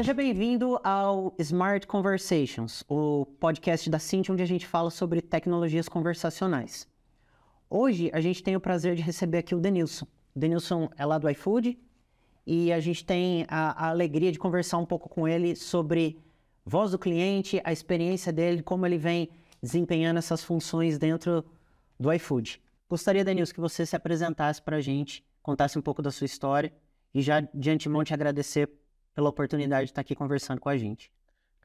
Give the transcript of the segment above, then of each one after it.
Seja bem-vindo ao Smart Conversations, o podcast da Cinti, onde a gente fala sobre tecnologias conversacionais. Hoje a gente tem o prazer de receber aqui o Denilson. O Denilson é lá do iFood e a gente tem a, a alegria de conversar um pouco com ele sobre voz do cliente, a experiência dele, como ele vem desempenhando essas funções dentro do iFood. Gostaria, Denilson, que você se apresentasse para a gente, contasse um pouco da sua história e já de antemão te agradecer pela oportunidade de estar aqui conversando com a gente.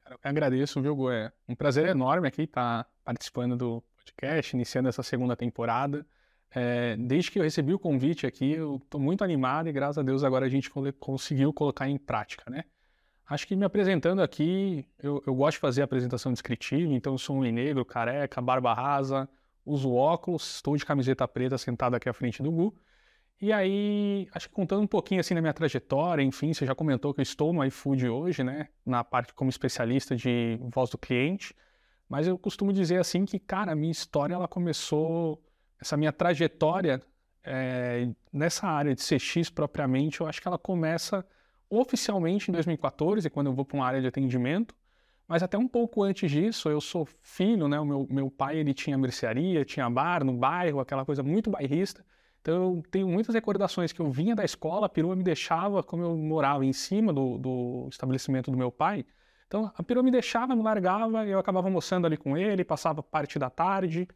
Cara, eu agradeço, viu, É um prazer enorme aqui estar participando do podcast, iniciando essa segunda temporada. É, desde que eu recebi o convite aqui, eu estou muito animado e graças a Deus agora a gente conseguiu colocar em prática, né? Acho que me apresentando aqui, eu, eu gosto de fazer apresentação descritiva, então eu sou um negro, careca, barba rasa, uso óculos, estou de camiseta preta sentado aqui à frente do Gu. E aí, acho que contando um pouquinho assim da minha trajetória, enfim, você já comentou que eu estou no iFood hoje, né, na parte como especialista de voz do cliente, mas eu costumo dizer assim que, cara, a minha história ela começou, essa minha trajetória é, nessa área de CX propriamente, eu acho que ela começa oficialmente em 2014, quando eu vou para uma área de atendimento, mas até um pouco antes disso, eu sou filho, né, o meu, meu pai ele tinha mercearia, tinha bar no bairro, aquela coisa muito bairrista, então, eu tenho muitas recordações que eu vinha da escola, a perua me deixava, como eu morava em cima do, do estabelecimento do meu pai, então a perua me deixava, me largava, eu acabava almoçando ali com ele, passava parte da tarde,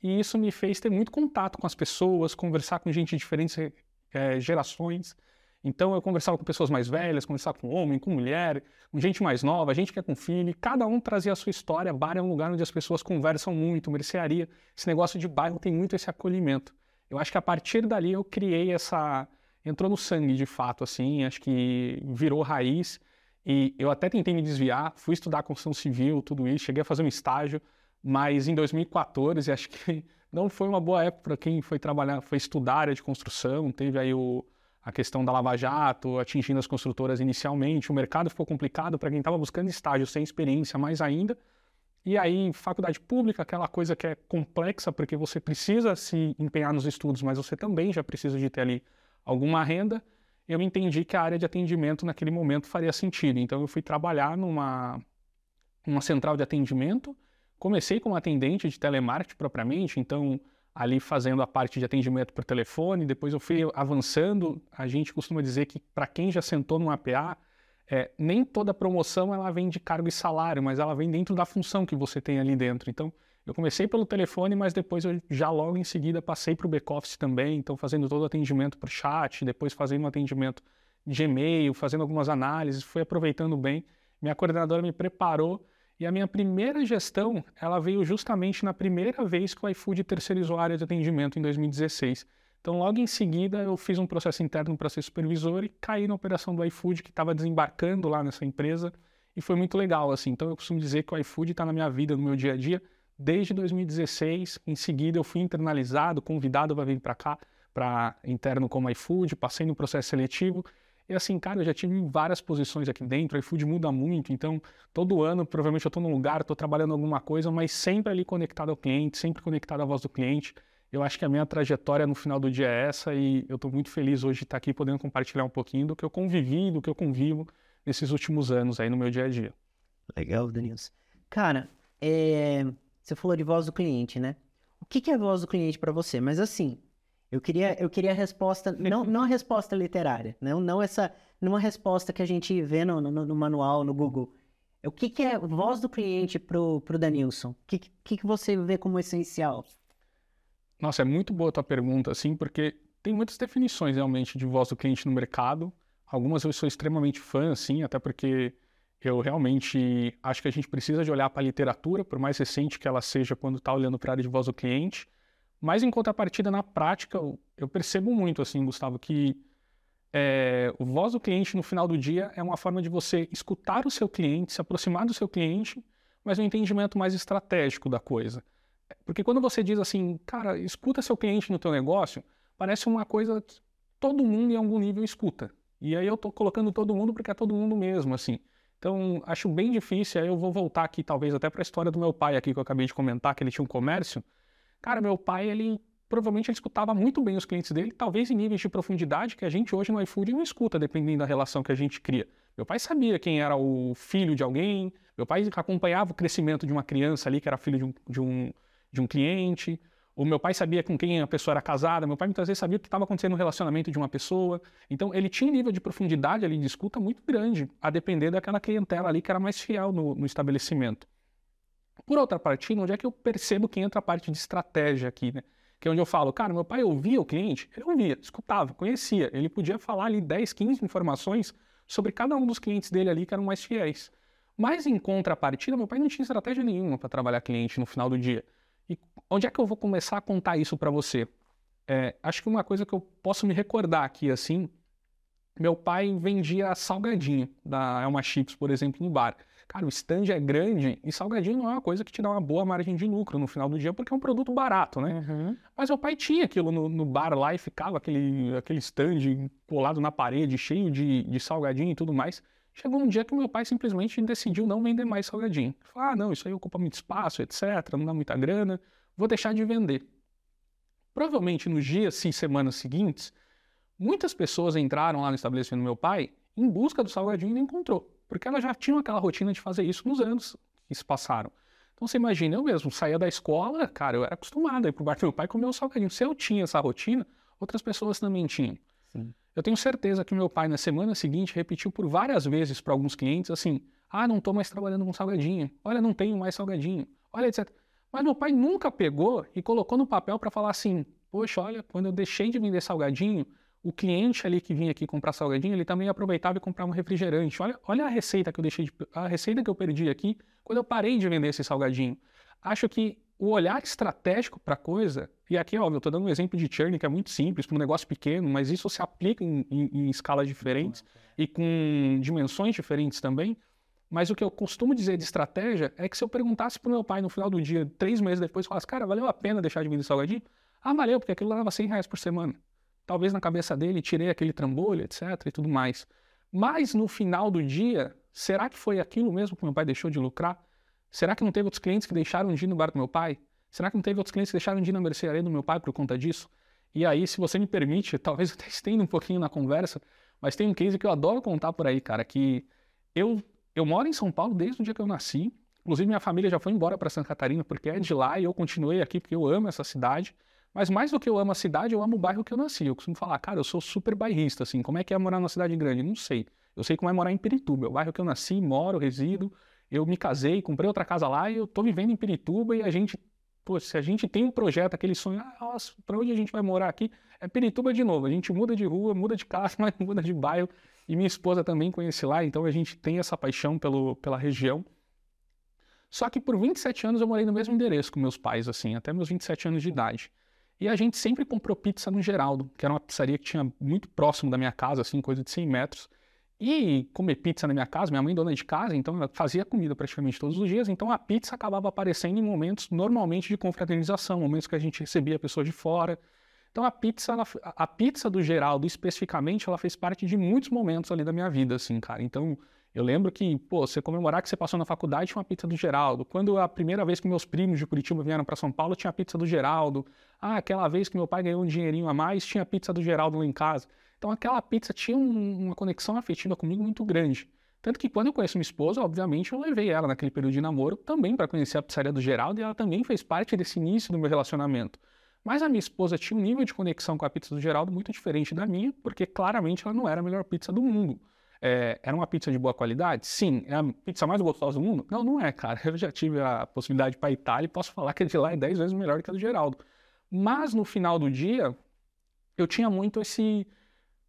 e isso me fez ter muito contato com as pessoas, conversar com gente de diferentes é, gerações. Então eu conversava com pessoas mais velhas, conversava com homem, com mulher, com gente mais nova, gente que é com filho, e cada um trazia a sua história. Bar é um lugar onde as pessoas conversam muito, mercearia. Esse negócio de bairro tem muito esse acolhimento. Eu acho que a partir dali eu criei essa. entrou no sangue de fato, assim, acho que virou raiz. E eu até tentei me desviar, fui estudar construção civil, tudo isso, cheguei a fazer um estágio, mas em 2014 acho que não foi uma boa época para quem foi trabalhar, foi estudar área de construção, teve aí o, a questão da Lava Jato atingindo as construtoras inicialmente, o mercado ficou complicado para quem estava buscando estágio sem experiência mais ainda. E aí, faculdade pública, aquela coisa que é complexa, porque você precisa se empenhar nos estudos, mas você também já precisa de ter ali alguma renda. Eu entendi que a área de atendimento naquele momento faria sentido. Então, eu fui trabalhar numa, numa central de atendimento. Comecei como atendente de telemarketing propriamente, então, ali fazendo a parte de atendimento por telefone. Depois, eu fui avançando. A gente costuma dizer que, para quem já sentou num APA, é, nem toda promoção ela vem de cargo e salário, mas ela vem dentro da função que você tem ali dentro. Então, eu comecei pelo telefone, mas depois eu já logo em seguida passei para o back-office também, então fazendo todo o atendimento por chat, depois fazendo um atendimento de e-mail, fazendo algumas análises, fui aproveitando bem. Minha coordenadora me preparou e a minha primeira gestão, ela veio justamente na primeira vez que o iFood terceirizou a área de atendimento em 2016. Então, logo em seguida, eu fiz um processo interno para ser supervisor e caí na operação do iFood, que estava desembarcando lá nessa empresa, e foi muito legal, assim. Então, eu costumo dizer que o iFood está na minha vida, no meu dia a dia, desde 2016. Em seguida, eu fui internalizado, convidado para vir para cá, para interno como iFood, passei no processo seletivo. E assim, cara, eu já tive várias posições aqui dentro, o iFood muda muito, então todo ano provavelmente eu estou num lugar, estou trabalhando alguma coisa, mas sempre ali conectado ao cliente, sempre conectado à voz do cliente eu acho que a minha trajetória no final do dia é essa e eu estou muito feliz hoje de estar aqui podendo compartilhar um pouquinho do que eu convivi, do que eu convivo nesses últimos anos aí no meu dia a dia. Legal, Danilson. Cara, é... você falou de voz do cliente, né? O que, é voz do cliente para você? Mas assim, eu queria, eu queria a resposta, não, não a resposta literária, não, não essa, não a resposta que a gente vê no, no, no manual, no Google. O que, que é voz do cliente pro, pro Danilson? O que, que, que você vê como essencial? Nossa, é muito boa a tua pergunta, assim, porque tem muitas definições realmente de voz do cliente no mercado. Algumas eu sou extremamente fã, assim, até porque eu realmente acho que a gente precisa de olhar para a literatura, por mais recente que ela seja quando está olhando para a área de voz do cliente. Mas em contrapartida, na prática, eu percebo muito, assim, Gustavo, que é, o voz do cliente no final do dia é uma forma de você escutar o seu cliente, se aproximar do seu cliente, mas um entendimento mais estratégico da coisa. Porque quando você diz assim, cara, escuta seu cliente no teu negócio, parece uma coisa que todo mundo em algum nível escuta. E aí eu estou colocando todo mundo porque é todo mundo mesmo, assim. Então, acho bem difícil, aí eu vou voltar aqui talvez até para a história do meu pai aqui que eu acabei de comentar, que ele tinha um comércio. Cara, meu pai, ele provavelmente ele escutava muito bem os clientes dele, talvez em níveis de profundidade que a gente hoje no iFood não escuta, dependendo da relação que a gente cria. Meu pai sabia quem era o filho de alguém, meu pai acompanhava o crescimento de uma criança ali que era filho de um, de um, de um cliente. O meu pai sabia com quem a pessoa era casada, meu pai muitas vezes sabia o que estava acontecendo no relacionamento de uma pessoa. Então, ele tinha um nível de profundidade ali de escuta muito grande, a depender daquela clientela ali que era mais fiel no, no estabelecimento. Por outra parte, onde é que eu percebo que entra a parte de estratégia aqui, né? Que é onde eu falo, cara, meu pai ouvia o cliente, ele ouvia, escutava, conhecia, ele podia falar ali 10, 15 informações sobre cada um dos clientes dele ali que eram mais fiéis. Mas em contrapartida, meu pai não tinha estratégia nenhuma para trabalhar cliente no final do dia. E onde é que eu vou começar a contar isso para você? É, acho que uma coisa que eu posso me recordar aqui, assim, meu pai vendia salgadinho da Elma Chips, por exemplo, no bar. Cara, o stand é grande e salgadinho não é uma coisa que te dá uma boa margem de lucro no final do dia, porque é um produto barato, né? Uhum. Mas meu pai tinha aquilo no, no, bar lá e ficava aquele, aquele stand colado na parede, cheio de, de salgadinho e tudo mais. Chegou um dia que meu pai simplesmente decidiu não vender mais salgadinho. Falou, ah, não, isso aí ocupa muito espaço, etc., não dá muita grana, vou deixar de vender. Provavelmente nos dias e semanas seguintes, muitas pessoas entraram lá no estabelecimento do meu pai em busca do salgadinho e não encontrou, porque elas já tinham aquela rotina de fazer isso nos anos que se passaram. Então você imagina, eu mesmo saía da escola, cara, eu era acostumado a ir pro bar do meu pai comer o salgadinho. Se eu tinha essa rotina, outras pessoas também tinham. Sim. Eu tenho certeza que meu pai, na semana seguinte, repetiu por várias vezes para alguns clientes assim: ah, não estou mais trabalhando com salgadinho, olha, não tenho mais salgadinho, olha, etc. Mas meu pai nunca pegou e colocou no papel para falar assim: poxa, olha, quando eu deixei de vender salgadinho, o cliente ali que vinha aqui comprar salgadinho, ele também aproveitava e comprava um refrigerante. Olha, olha a receita que eu deixei, de, a receita que eu perdi aqui quando eu parei de vender esse salgadinho. Acho que o olhar estratégico para a coisa, e aqui, óbvio, eu estou dando um exemplo de churn que é muito simples, para um negócio pequeno, mas isso se aplica em, em, em escalas diferentes e com dimensões diferentes também. Mas o que eu costumo dizer de estratégia é que se eu perguntasse para o meu pai no final do dia, três meses depois, falasse, cara, valeu a pena deixar de vender salgadinho? Ah, valeu, porque aquilo dava 100 reais por semana. Talvez na cabeça dele tirei aquele trambolho, etc. e tudo mais. Mas no final do dia, será que foi aquilo mesmo que meu pai deixou de lucrar? Será que não teve outros clientes que deixaram de ir no bar do meu pai? Será que não teve outros clientes que deixaram de ir na mercearia do meu pai por conta disso? E aí, se você me permite, talvez eu até estenda um pouquinho na conversa, mas tem um case que eu adoro contar por aí, cara, que eu, eu moro em São Paulo desde o dia que eu nasci. Inclusive, minha família já foi embora para Santa Catarina porque é de lá e eu continuei aqui porque eu amo essa cidade. Mas mais do que eu amo a cidade, eu amo o bairro que eu nasci. Eu costumo falar, cara, eu sou super bairrista, assim. Como é que é morar numa cidade grande? Não sei. Eu sei como é morar em Pirituba, é o bairro que eu nasci, moro, resido eu me casei, comprei outra casa lá e eu tô vivendo em Pirituba e a gente, pô, se a gente tem um projeto, aquele sonho, ah, nossa, para onde a gente vai morar aqui? É Pirituba de novo. A gente muda de rua, muda de casa, mas muda de bairro. E minha esposa também conhece lá, então a gente tem essa paixão pelo, pela região. Só que por 27 anos eu morei no mesmo endereço com meus pais, assim, até meus 27 anos de idade. E a gente sempre comprou pizza no Geraldo, que era uma pizzaria que tinha muito próximo da minha casa, assim, coisa de 100 metros. E comer pizza na minha casa, minha mãe dona de casa, então ela fazia comida praticamente todos os dias, então a pizza acabava aparecendo em momentos normalmente de confraternização, momentos que a gente recebia pessoas de fora. Então a pizza, ela, a pizza do Geraldo especificamente, ela fez parte de muitos momentos ali da minha vida, assim, cara. Então eu lembro que, pô, você comemorar que você passou na faculdade tinha uma pizza do Geraldo. Quando a primeira vez que meus primos de Curitiba vieram para São Paulo, tinha a pizza do Geraldo. Ah, aquela vez que meu pai ganhou um dinheirinho a mais, tinha a pizza do Geraldo lá em casa. Então aquela pizza tinha um, uma conexão afetiva comigo muito grande. Tanto que quando eu conheci minha esposa, obviamente eu levei ela naquele período de namoro também para conhecer a pizzaria do Geraldo e ela também fez parte desse início do meu relacionamento. Mas a minha esposa tinha um nível de conexão com a pizza do Geraldo muito diferente da minha, porque claramente ela não era a melhor pizza do mundo. É, era uma pizza de boa qualidade? Sim. É a pizza mais gostosa do mundo? Não, não é, cara. Eu já tive a possibilidade para a Itália e posso falar que a de lá é 10 vezes melhor que a do Geraldo. Mas no final do dia, eu tinha muito esse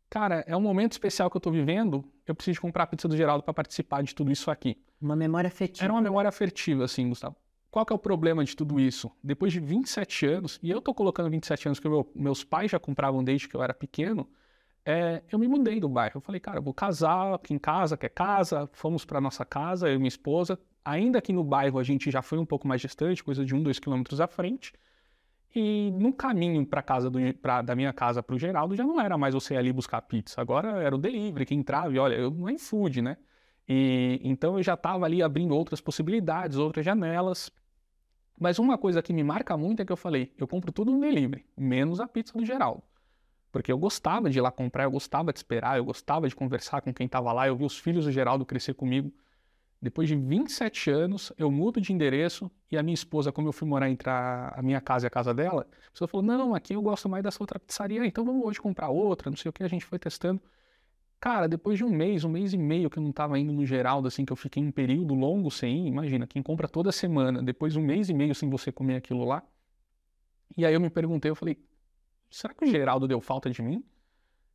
cara, é um momento especial que eu estou vivendo, eu preciso comprar a pizza do Geraldo para participar de tudo isso aqui. Uma memória afetiva. Era uma memória afetiva, assim, Gustavo. Qual que é o problema de tudo isso? Depois de 27 anos, e eu estou colocando 27 anos que meu, meus pais já compravam desde que eu era pequeno, é, eu me mudei do bairro. Eu falei, cara, eu vou casar aqui em casa, quer casa, fomos para nossa casa, eu e minha esposa. Ainda que no bairro a gente já foi um pouco mais distante, coisa de um, dois quilômetros à frente. E no caminho para casa do, pra, da minha casa para o Geraldo já não era mais você ali buscar pizza. Agora era o delivery que entrava e olha, eu não é food, né? E então eu já estava ali abrindo outras possibilidades, outras janelas. Mas uma coisa que me marca muito é que eu falei, eu compro tudo no delivery, menos a pizza do Geraldo. Porque eu gostava de ir lá comprar, eu gostava de esperar, eu gostava de conversar com quem estava lá, eu vi os filhos do Geraldo crescer comigo. Depois de 27 anos, eu mudo de endereço e a minha esposa, como eu fui morar entre a, minha casa e a casa dela, a pessoa falou: Não, aqui eu gosto mais dessa outra pizzaria, então vamos hoje comprar outra, não sei o que, a gente foi testando. Cara, depois de um mês, um mês e meio que eu não estava indo no Geraldo, assim, que eu fiquei um período longo sem ir, imagina, quem compra toda semana, depois de um mês e meio sem você comer aquilo lá. E aí eu me perguntei, eu falei, será que o Geraldo deu falta de mim?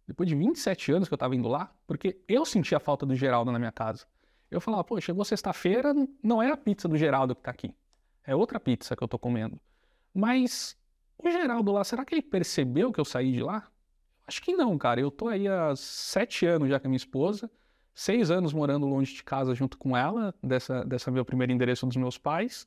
Depois de 27 anos que eu estava indo lá, porque eu sentia falta do Geraldo na minha casa. Eu falava, pô, chegou sexta-feira, não é a pizza do Geraldo que está aqui. É outra pizza que eu estou comendo. Mas o Geraldo lá, será que ele percebeu que eu saí de lá? Acho que não, cara. Eu tô aí há sete anos já com a minha esposa, seis anos morando longe de casa junto com ela, dessa, dessa meu primeiro endereço dos meus pais,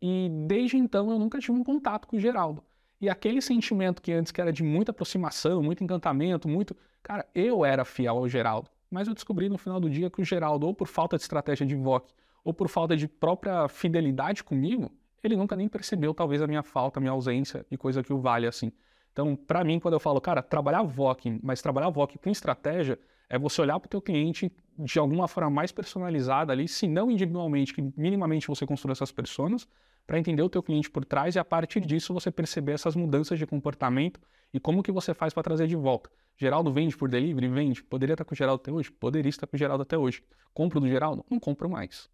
e desde então eu nunca tive um contato com o Geraldo. E aquele sentimento que antes que era de muita aproximação, muito encantamento, muito. Cara, eu era fiel ao Geraldo. Mas eu descobri no final do dia que o Geraldo, ou por falta de estratégia de invoque, ou por falta de própria fidelidade comigo, ele nunca nem percebeu talvez a minha falta, a minha ausência e coisa que o vale assim. Então, para mim, quando eu falo, cara, trabalhar VOC, mas trabalhar VOC com estratégia, é você olhar para o teu cliente de alguma forma mais personalizada ali, se não individualmente, que minimamente você construa essas pessoas, para entender o teu cliente por trás e a partir disso você perceber essas mudanças de comportamento e como que você faz para trazer de volta. Geraldo vende por delivery? Vende. Poderia estar com o Geraldo até hoje? Poderia estar com o Geraldo até hoje. Compro do Geraldo? Não compro mais.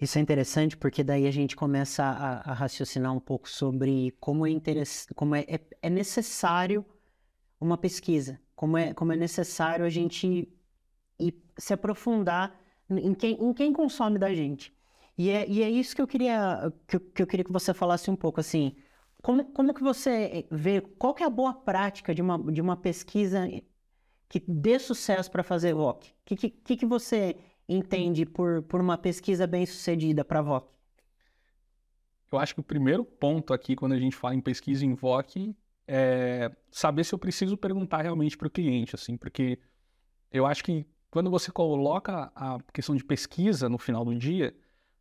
Isso é interessante porque daí a gente começa a, a raciocinar um pouco sobre como é, como é, é, é, necessário uma pesquisa, como é, como é necessário a gente ir, se aprofundar em quem, em quem consome da gente. E é, e é isso que eu queria que, que eu queria que você falasse um pouco assim. Como, como que você vê, qual que é a boa prática de uma, de uma pesquisa que dê sucesso para fazer VOC? O que, que, que você entende por, por uma pesquisa bem sucedida para VOC? Eu acho que o primeiro ponto aqui, quando a gente fala em pesquisa em VOC, é saber se eu preciso perguntar realmente para o cliente, assim, porque eu acho que quando você coloca a questão de pesquisa no final do dia,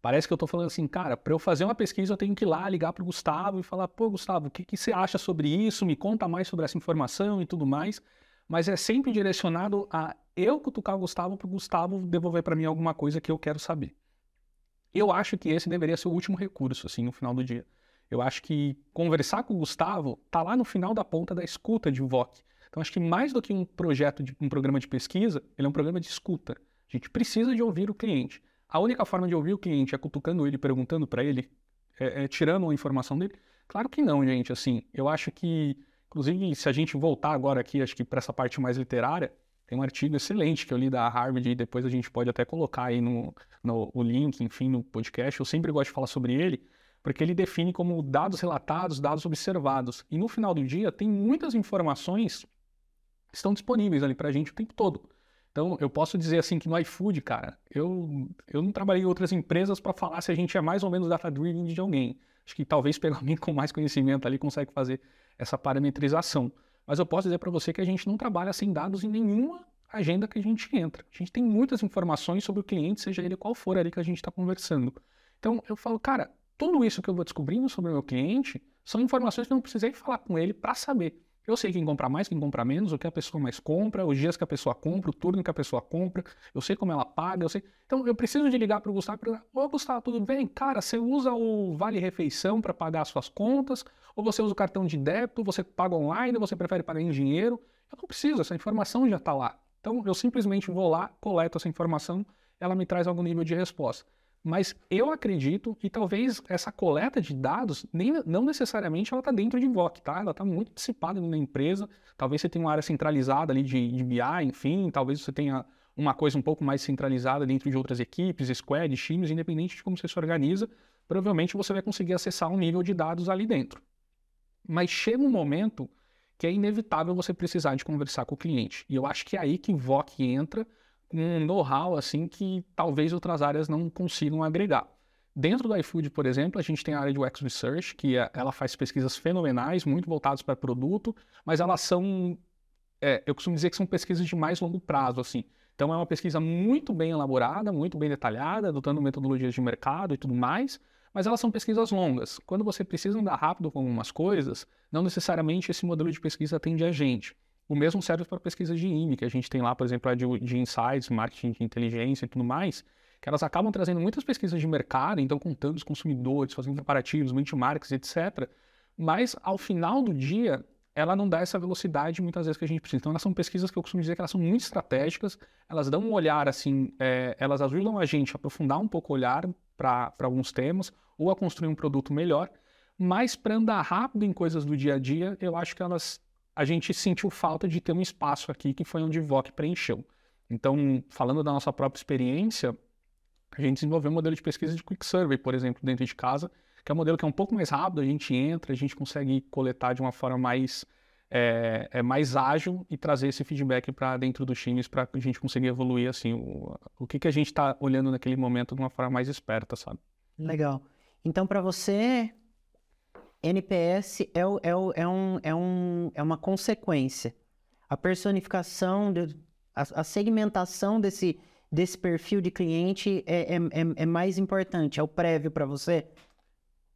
parece que eu estou falando assim, cara, para eu fazer uma pesquisa eu tenho que ir lá ligar para o Gustavo e falar, pô, Gustavo, o que, que você acha sobre isso? Me conta mais sobre essa informação e tudo mais. Mas é sempre direcionado a eu cutucar o Gustavo para o Gustavo devolver para mim alguma coisa que eu quero saber. Eu acho que esse deveria ser o último recurso, assim, no final do dia. Eu acho que conversar com o Gustavo tá lá no final da ponta da escuta de VOC. Então, acho que mais do que um projeto, de, um programa de pesquisa, ele é um programa de escuta. A gente precisa de ouvir o cliente. A única forma de ouvir o cliente é cutucando ele, perguntando para ele, é, é, tirando a informação dele? Claro que não, gente. Assim, eu acho que, inclusive, se a gente voltar agora aqui, acho que para essa parte mais literária, tem um artigo excelente que eu li da Harvard e depois a gente pode até colocar aí no, no o link, enfim, no podcast. Eu sempre gosto de falar sobre ele, porque ele define como dados relatados, dados observados. E no final do dia tem muitas informações que estão disponíveis ali para a gente o tempo todo. Então, eu posso dizer assim que no iFood, cara, eu, eu não trabalhei em outras empresas para falar se a gente é mais ou menos data-driven de alguém. Acho que talvez pelo alguém com mais conhecimento ali consegue fazer essa parametrização. Mas eu posso dizer para você que a gente não trabalha sem dados em nenhuma agenda que a gente entra. A gente tem muitas informações sobre o cliente, seja ele qual for ali que a gente está conversando. Então eu falo, cara, tudo isso que eu vou descobrindo sobre o meu cliente são informações que eu não precisei falar com ele para saber. Eu sei quem compra mais, quem compra menos, o que a pessoa mais compra, os dias que a pessoa compra, o turno que a pessoa compra, eu sei como ela paga, eu sei. Então eu preciso de ligar para o Gustavo e perguntar: Ô Gustavo, tudo bem? Cara, você usa o Vale Refeição para pagar as suas contas? Ou você usa o cartão de débito? Você paga online? Você prefere pagar em dinheiro? Eu não preciso, essa informação já está lá. Então eu simplesmente vou lá, coleto essa informação, ela me traz algum nível de resposta. Mas eu acredito que talvez essa coleta de dados, nem, não necessariamente ela está dentro de Invoke, tá? Ela está muito dissipada na empresa. Talvez você tenha uma área centralizada ali de, de BI, enfim, talvez você tenha uma coisa um pouco mais centralizada dentro de outras equipes, squad, times, independente de como você se organiza, provavelmente você vai conseguir acessar um nível de dados ali dentro. Mas chega um momento que é inevitável você precisar de conversar com o cliente. E eu acho que é aí que VOC entra um know-how assim que talvez outras áreas não consigam agregar. Dentro do iFood, por exemplo, a gente tem a área de UX Research, que é, ela faz pesquisas fenomenais, muito voltadas para produto, mas elas são, é, eu costumo dizer que são pesquisas de mais longo prazo, assim. Então é uma pesquisa muito bem elaborada, muito bem detalhada, adotando metodologias de mercado e tudo mais, mas elas são pesquisas longas. Quando você precisa andar rápido com algumas coisas, não necessariamente esse modelo de pesquisa atende a gente. O mesmo serve para pesquisas de IME, que a gente tem lá, por exemplo, a de, de insights, marketing de inteligência e tudo mais, que elas acabam trazendo muitas pesquisas de mercado, então contando os consumidores, fazendo comparativos, benchmarks, etc. Mas ao final do dia, ela não dá essa velocidade muitas vezes que a gente precisa. Então, elas são pesquisas que eu costumo dizer que elas são muito estratégicas, elas dão um olhar assim, é, elas ajudam a gente a aprofundar um pouco o olhar para alguns temas ou a construir um produto melhor, mas para andar rápido em coisas do dia a dia, eu acho que elas a gente sentiu falta de ter um espaço aqui que foi onde o VOC preencheu. Então, falando da nossa própria experiência, a gente desenvolveu um modelo de pesquisa de Quick Survey, por exemplo, dentro de casa, que é um modelo que é um pouco mais rápido, a gente entra, a gente consegue coletar de uma forma mais, é, é mais ágil e trazer esse feedback para dentro dos times para a gente conseguir evoluir assim, o, o que, que a gente está olhando naquele momento de uma forma mais esperta, sabe? Legal. Então, para você, NPS é, é, é, um, é, um, é uma consequência. A personificação, de, a, a segmentação desse, desse perfil de cliente é, é, é, é mais importante, é o prévio para você?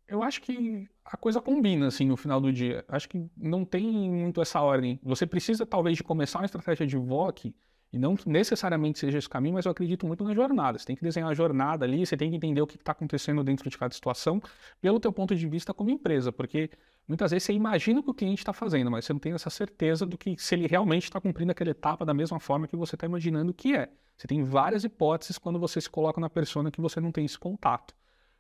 Eu acho que a coisa combina, assim, no final do dia. Acho que não tem muito essa ordem. Você precisa, talvez, de começar uma estratégia de VOC, e não necessariamente seja esse caminho, mas eu acredito muito na jornada. Você tem que desenhar a jornada ali, você tem que entender o que está acontecendo dentro de cada situação, pelo teu ponto de vista como empresa, porque muitas vezes você imagina o que o cliente está fazendo, mas você não tem essa certeza do que se ele realmente está cumprindo aquela etapa da mesma forma que você está imaginando que é. Você tem várias hipóteses quando você se coloca na persona que você não tem esse contato.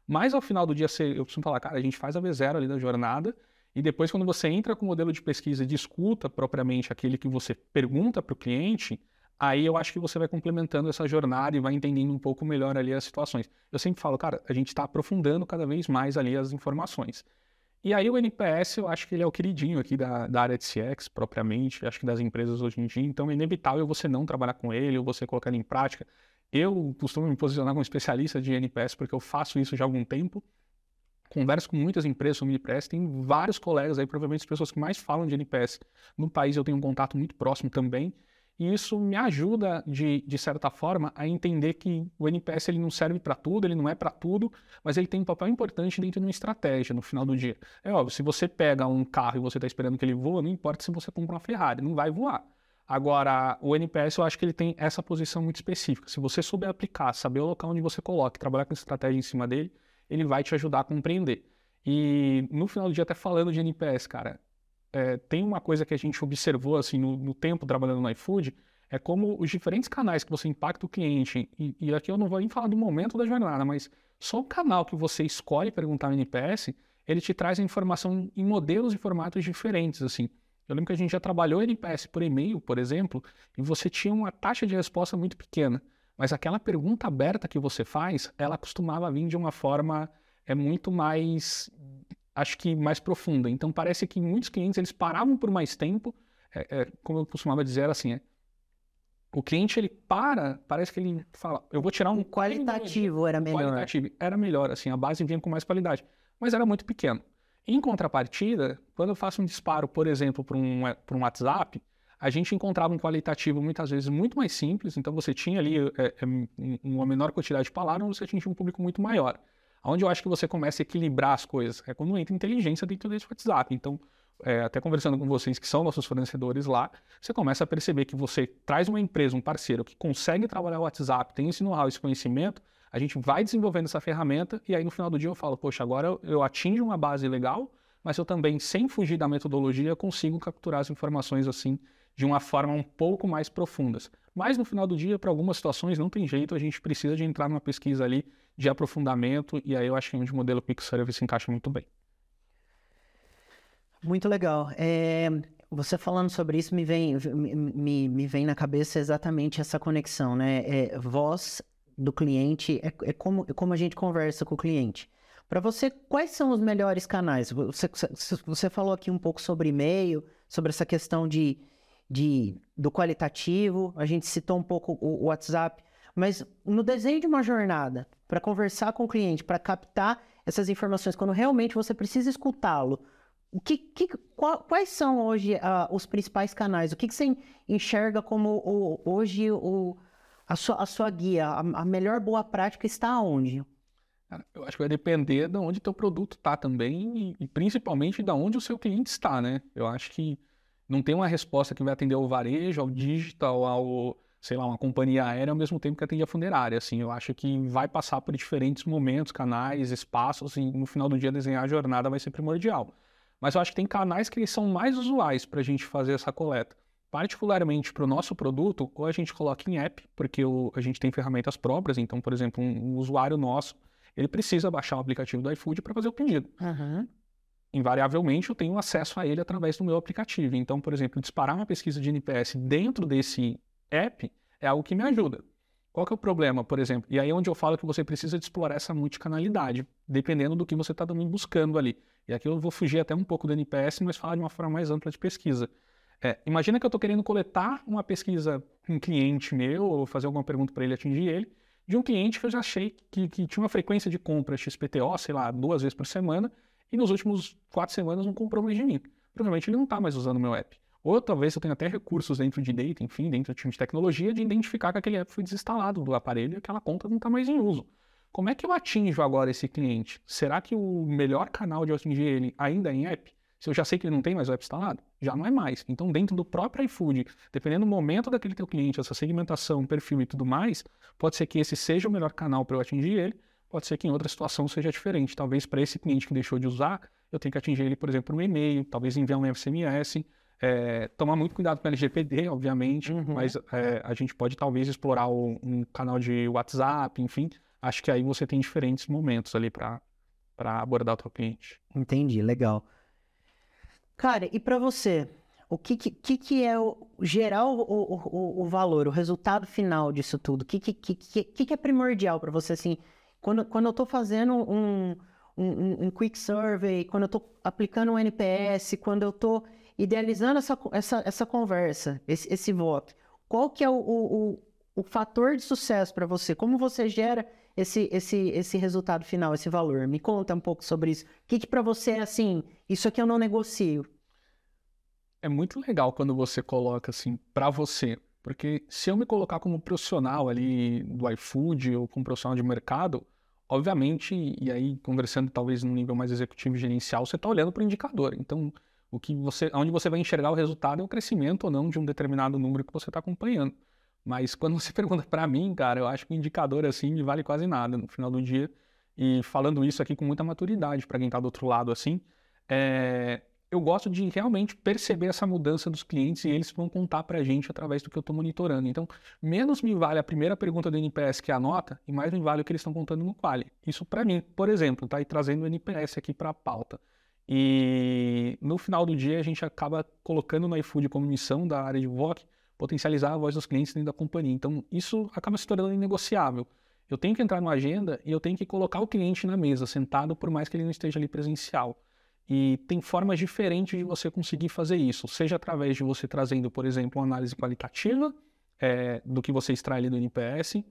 Mas ao final do dia, você, eu costumo falar, cara, a gente faz a V0 ali da jornada, e depois, quando você entra com o modelo de pesquisa de escuta propriamente aquele que você pergunta para o cliente, aí eu acho que você vai complementando essa jornada e vai entendendo um pouco melhor ali as situações. Eu sempre falo, cara, a gente está aprofundando cada vez mais ali as informações. E aí o NPS, eu acho que ele é o queridinho aqui da, da área de CX, propriamente, acho que das empresas hoje em dia, então é inevitável você não trabalhar com ele ou você colocar ele em prática. Eu costumo me posicionar como especialista de NPS porque eu faço isso já há algum tempo. Converso com muitas empresas sobre NPS, tem vários colegas aí, provavelmente as pessoas que mais falam de NPS no país, eu tenho um contato muito próximo também. E isso me ajuda, de, de certa forma, a entender que o NPS ele não serve para tudo, ele não é para tudo, mas ele tem um papel importante dentro de uma estratégia no final do dia. É óbvio, se você pega um carro e você está esperando que ele voe, não importa se você compra uma Ferrari, não vai voar. Agora, o NPS eu acho que ele tem essa posição muito específica. Se você souber aplicar, saber o local onde você coloca, trabalhar com estratégia em cima dele, ele vai te ajudar a compreender. E no final do dia, até falando de NPS, cara, é, tem uma coisa que a gente observou assim no, no, tempo trabalhando no iFood, é como os diferentes canais que você impacta o cliente, e, e, aqui eu não vou nem falar do momento da jornada, mas só o canal que você escolhe perguntar no NPS, ele te traz a informação em modelos e formatos diferentes, assim. Eu lembro que a gente já trabalhou NPS por e-mail, por exemplo, e você tinha uma taxa de resposta muito pequena, mas aquela pergunta aberta que você faz, ela costumava vir de uma forma é muito mais acho que mais profunda. Então parece que muitos clientes eles paravam por mais tempo, é, é, como eu costumava dizer assim, é, o cliente ele para, parece que ele fala, eu vou tirar um qualitativo era melhor. Qualitativo era melhor, assim, a base vinha com mais qualidade, mas era muito pequeno. Em contrapartida, quando eu faço um disparo, por exemplo, para um, um WhatsApp, a gente encontrava um qualitativo muitas vezes muito mais simples, então você tinha ali é, é uma menor quantidade de palavras, você atingia um público muito maior. Onde eu acho que você começa a equilibrar as coisas é quando entra inteligência dentro desse WhatsApp. Então, é, até conversando com vocês que são nossos fornecedores lá, você começa a perceber que você traz uma empresa, um parceiro que consegue trabalhar o WhatsApp, tem esse know-how, esse conhecimento, a gente vai desenvolvendo essa ferramenta e aí no final do dia eu falo, poxa, agora eu, eu uma base legal, mas eu também, sem fugir da metodologia, consigo capturar as informações assim de uma forma um pouco mais profundas. Mas no final do dia, para algumas situações, não tem jeito, a gente precisa de entrar numa pesquisa ali de aprofundamento, e aí eu acho que onde o modelo Quick Service se encaixa muito bem. Muito legal. É, você falando sobre isso me vem, me, me vem na cabeça exatamente essa conexão, né? É, voz do cliente é, é, como, é como a gente conversa com o cliente. Para você, quais são os melhores canais? Você, você falou aqui um pouco sobre e-mail, sobre essa questão de, de, do qualitativo, a gente citou um pouco o, o WhatsApp, mas no desenho de uma jornada, para conversar com o cliente, para captar essas informações, quando realmente você precisa escutá-lo, que, que quais são hoje uh, os principais canais? O que, que você enxerga como o, hoje o, a, sua, a sua guia? A, a, melhor boa prática está onde? Eu acho que vai depender de onde teu produto está também e, e principalmente de onde o seu cliente está, né? Eu acho que não tem uma resposta que vai atender ao varejo, ao digital, ao, sei lá, uma companhia aérea ao mesmo tempo que atende a funerária, assim. Eu acho que vai passar por diferentes momentos, canais, espaços e no final do dia desenhar a jornada vai ser primordial. Mas eu acho que tem canais que são mais usuais para a gente fazer essa coleta. Particularmente para o nosso produto, ou a gente coloca em app, porque o, a gente tem ferramentas próprias, então, por exemplo, um, um usuário nosso ele precisa baixar o aplicativo do iFood para fazer o pedido. Uhum. Invariavelmente, eu tenho acesso a ele através do meu aplicativo. Então, por exemplo, disparar uma pesquisa de NPS dentro desse app é algo que me ajuda. Qual que é o problema, por exemplo? E aí é onde eu falo que você precisa de explorar essa multicanalidade, dependendo do que você está também buscando ali. E aqui eu vou fugir até um pouco do NPS, mas falar de uma forma mais ampla de pesquisa. É, imagina que eu estou querendo coletar uma pesquisa com um cliente meu, ou fazer alguma pergunta para ele atingir ele, de um cliente que eu já achei que, que tinha uma frequência de compra XPTO, sei lá, duas vezes por semana, e nos últimos quatro semanas não comprou mais de mim. Provavelmente ele não está mais usando o meu app. Ou talvez eu tenha até recursos dentro de data, enfim, dentro do time de tecnologia, de identificar que aquele app foi desinstalado do aparelho e aquela conta não está mais em uso. Como é que eu atinjo agora esse cliente? Será que o melhor canal de atingir ele ainda é em app? Se eu já sei que ele não tem mais o app instalado, já não é mais. Então, dentro do próprio iFood, dependendo do momento daquele teu cliente, essa segmentação, perfil e tudo mais, pode ser que esse seja o melhor canal para eu atingir ele, pode ser que em outra situação seja diferente. Talvez para esse cliente que deixou de usar, eu tenha que atingir ele, por exemplo, um e-mail, talvez enviar um SMS, é, tomar muito cuidado com o LGPD, obviamente, uhum. mas é, a gente pode talvez explorar o, um canal de WhatsApp, enfim. Acho que aí você tem diferentes momentos ali para abordar o teu cliente. Entendi, legal. Cara, e para você, o que, que, que é o geral o, o, o valor, o resultado final disso tudo? O que, que, que, que é primordial para você, assim, quando, quando eu estou fazendo um, um, um, quick survey, quando eu estou aplicando um NPS, quando eu estou idealizando essa, essa, essa conversa, esse, esse voto, qual que é o, o, o fator de sucesso para você? Como você gera esse, esse, esse resultado final, esse valor? Me conta um pouco sobre isso. O que, que para você é assim, isso aqui eu não negocio? É muito legal quando você coloca assim para você, porque se eu me colocar como profissional ali do iFood ou como profissional de mercado, obviamente, e aí conversando talvez num nível mais executivo e gerencial, você está olhando para o indicador. Então, o que você, onde você vai enxergar o resultado é o crescimento ou não de um determinado número que você está acompanhando. Mas quando você pergunta para mim, cara, eu acho que o indicador assim me vale quase nada no final do dia. E falando isso aqui com muita maturidade para quem está do outro lado assim, é... eu gosto de realmente perceber essa mudança dos clientes e eles vão contar para a gente através do que eu estou monitorando. Então, menos me vale a primeira pergunta do NPS que é a nota e mais me vale o que eles estão contando no quali. Isso para mim, por exemplo, tá? E trazendo o NPS aqui para a pauta. E no final do dia a gente acaba colocando no iFood como missão da área de VOC potencializar a voz dos clientes dentro da companhia. Então, isso acaba se tornando inegociável. Eu tenho que entrar numa agenda e eu tenho que colocar o cliente na mesa, sentado, por mais que ele não esteja ali presencial. E tem formas diferentes de você conseguir fazer isso, seja através de você trazendo, por exemplo, uma análise qualitativa é, do que você extrai ali do NPS,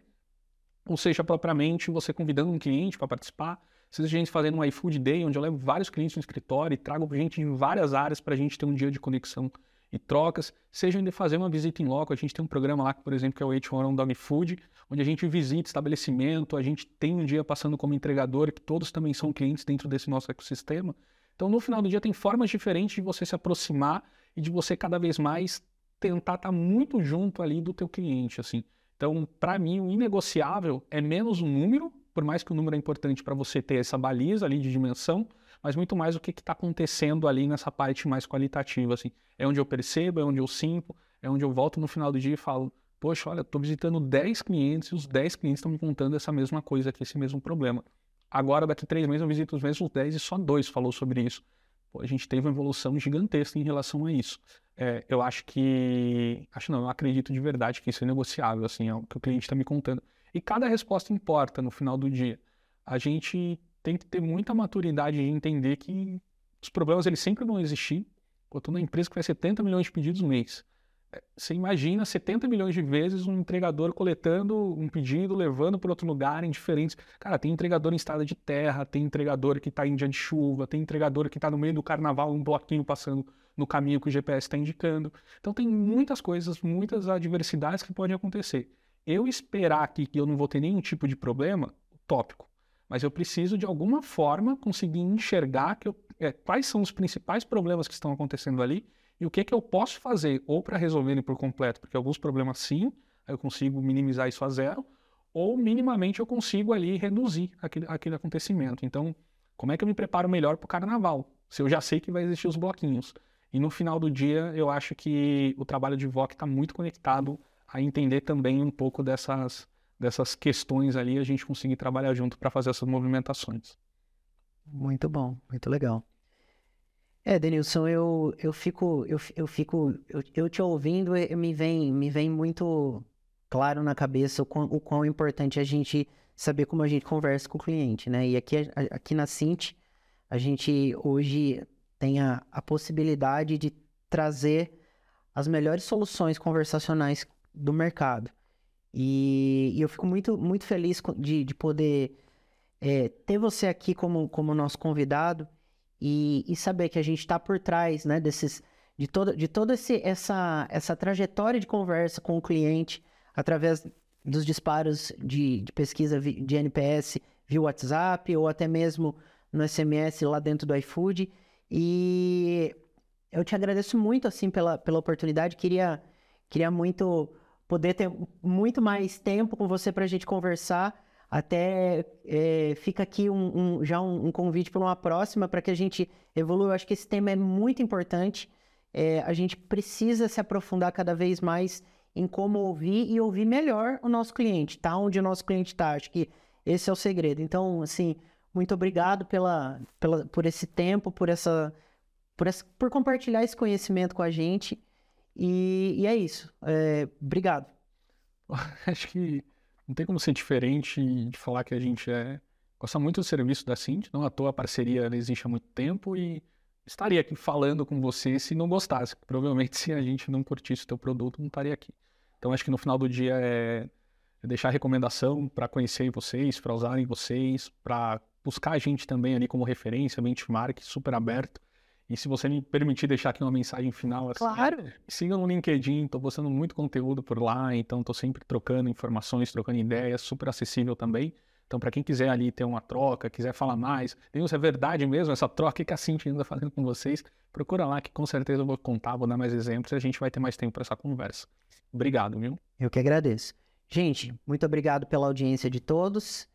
ou seja, propriamente você convidando um cliente para participar, seja a gente fazendo um iFood Day, onde eu levo vários clientes no escritório e trago gente em várias áreas para a gente ter um dia de conexão e trocas, seja de fazer uma visita em loco. A gente tem um programa lá, por exemplo, que é o H1 on Dog Food, onde a gente visita estabelecimento, a gente tem um dia passando como entregador, que todos também são clientes dentro desse nosso ecossistema. Então, no final do dia, tem formas diferentes de você se aproximar e de você cada vez mais tentar estar muito junto ali do teu cliente, assim. Então, para mim, o inegociável é menos o número, por mais que o número é importante para você ter essa baliza ali de dimensão, mas muito mais o que está acontecendo ali nessa parte mais qualitativa. Assim. É onde eu percebo, é onde eu sinto, é onde eu volto no final do dia e falo, poxa, olha, estou visitando 10 clientes e os 10 clientes estão me contando essa mesma coisa aqui, esse mesmo problema. Agora, daqui três meses, eu visito os mesmos 10 e só dois falou sobre isso. Pô, a gente teve uma evolução gigantesca em relação a isso. É, eu acho que. Acho não, eu acredito de verdade que isso é negociável, assim, é o que o cliente está me contando. E cada resposta importa no final do dia. A gente tem que ter muita maturidade de entender que os problemas eles sempre vão existir. Eu estou numa empresa que faz 70 milhões de pedidos no mês. Você imagina 70 milhões de vezes um entregador coletando um pedido, levando para outro lugar em diferentes. Cara, tem entregador em estrada de terra, tem entregador que está em dia de chuva, tem entregador que está no meio do carnaval, um bloquinho passando no caminho que o GPS está indicando. Então tem muitas coisas, muitas adversidades que podem acontecer. Eu esperar aqui que eu não vou ter nenhum tipo de problema, tópico. mas eu preciso de alguma forma conseguir enxergar que eu, é, quais são os principais problemas que estão acontecendo ali e o que, que eu posso fazer ou para resolverem por completo, porque alguns problemas sim, eu consigo minimizar isso a zero, ou minimamente eu consigo ali reduzir aquele, aquele acontecimento. Então, como é que eu me preparo melhor para o carnaval? Se eu já sei que vai existir os bloquinhos. E no final do dia, eu acho que o trabalho de VOC está muito conectado a entender também um pouco dessas, dessas questões ali, a gente conseguir trabalhar junto para fazer essas movimentações. Muito bom, muito legal. É, Denilson, eu, eu fico, eu, eu fico, eu, eu te ouvindo, eu, me vem, me vem muito claro na cabeça o quão, o quão importante é a gente saber como a gente conversa com o cliente, né? E aqui, aqui na Cint, a gente hoje tem a, a possibilidade de trazer as melhores soluções conversacionais do mercado. E, e eu fico muito, muito feliz de, de poder é, ter você aqui como, como nosso convidado e, e saber que a gente está por trás né, desses, de toda, de toda essa, essa trajetória de conversa com o cliente através dos disparos de, de pesquisa de NPS via WhatsApp ou até mesmo no SMS lá dentro do iFood. E eu te agradeço muito assim pela, pela oportunidade. Queria, queria muito poder ter muito mais tempo com você para a gente conversar. Até é, fica aqui um, um, já um, um, convite para uma próxima para que a gente evolua. Eu acho que esse tema é muito importante. É, a gente precisa se aprofundar cada vez mais em como ouvir e ouvir melhor o nosso cliente, tá? Onde o nosso cliente está. Acho que esse é o segredo. Então, assim, muito obrigado pela, pela, por esse tempo, por essa, por essa, por compartilhar esse conhecimento com a gente. E, e é isso. É, obrigado. Acho que não tem como ser diferente de falar que a gente é, gosta muito do serviço da Cint, não à toa a parceria existe há muito tempo e estaria aqui falando com você se não gostasse. Provavelmente se a gente não curtisse o teu produto, não estaria aqui. Então acho que no final do dia é, é deixar recomendação para conhecer vocês, para usarem vocês, para buscar a gente também ali como referência, benchmark, super aberto. E se você me permitir deixar aqui uma mensagem final, assim, claro. siga no LinkedIn, estou postando muito conteúdo por lá, então estou sempre trocando informações, trocando ideias, super acessível também. Então, para quem quiser ali ter uma troca, quiser falar mais, se é verdade mesmo essa troca que a Cintia anda fazendo com vocês, procura lá que com certeza eu vou contar, vou dar mais exemplos e a gente vai ter mais tempo para essa conversa. Obrigado, viu? Eu que agradeço. Gente, muito obrigado pela audiência de todos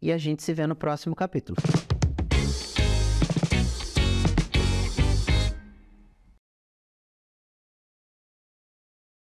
e a gente se vê no próximo capítulo.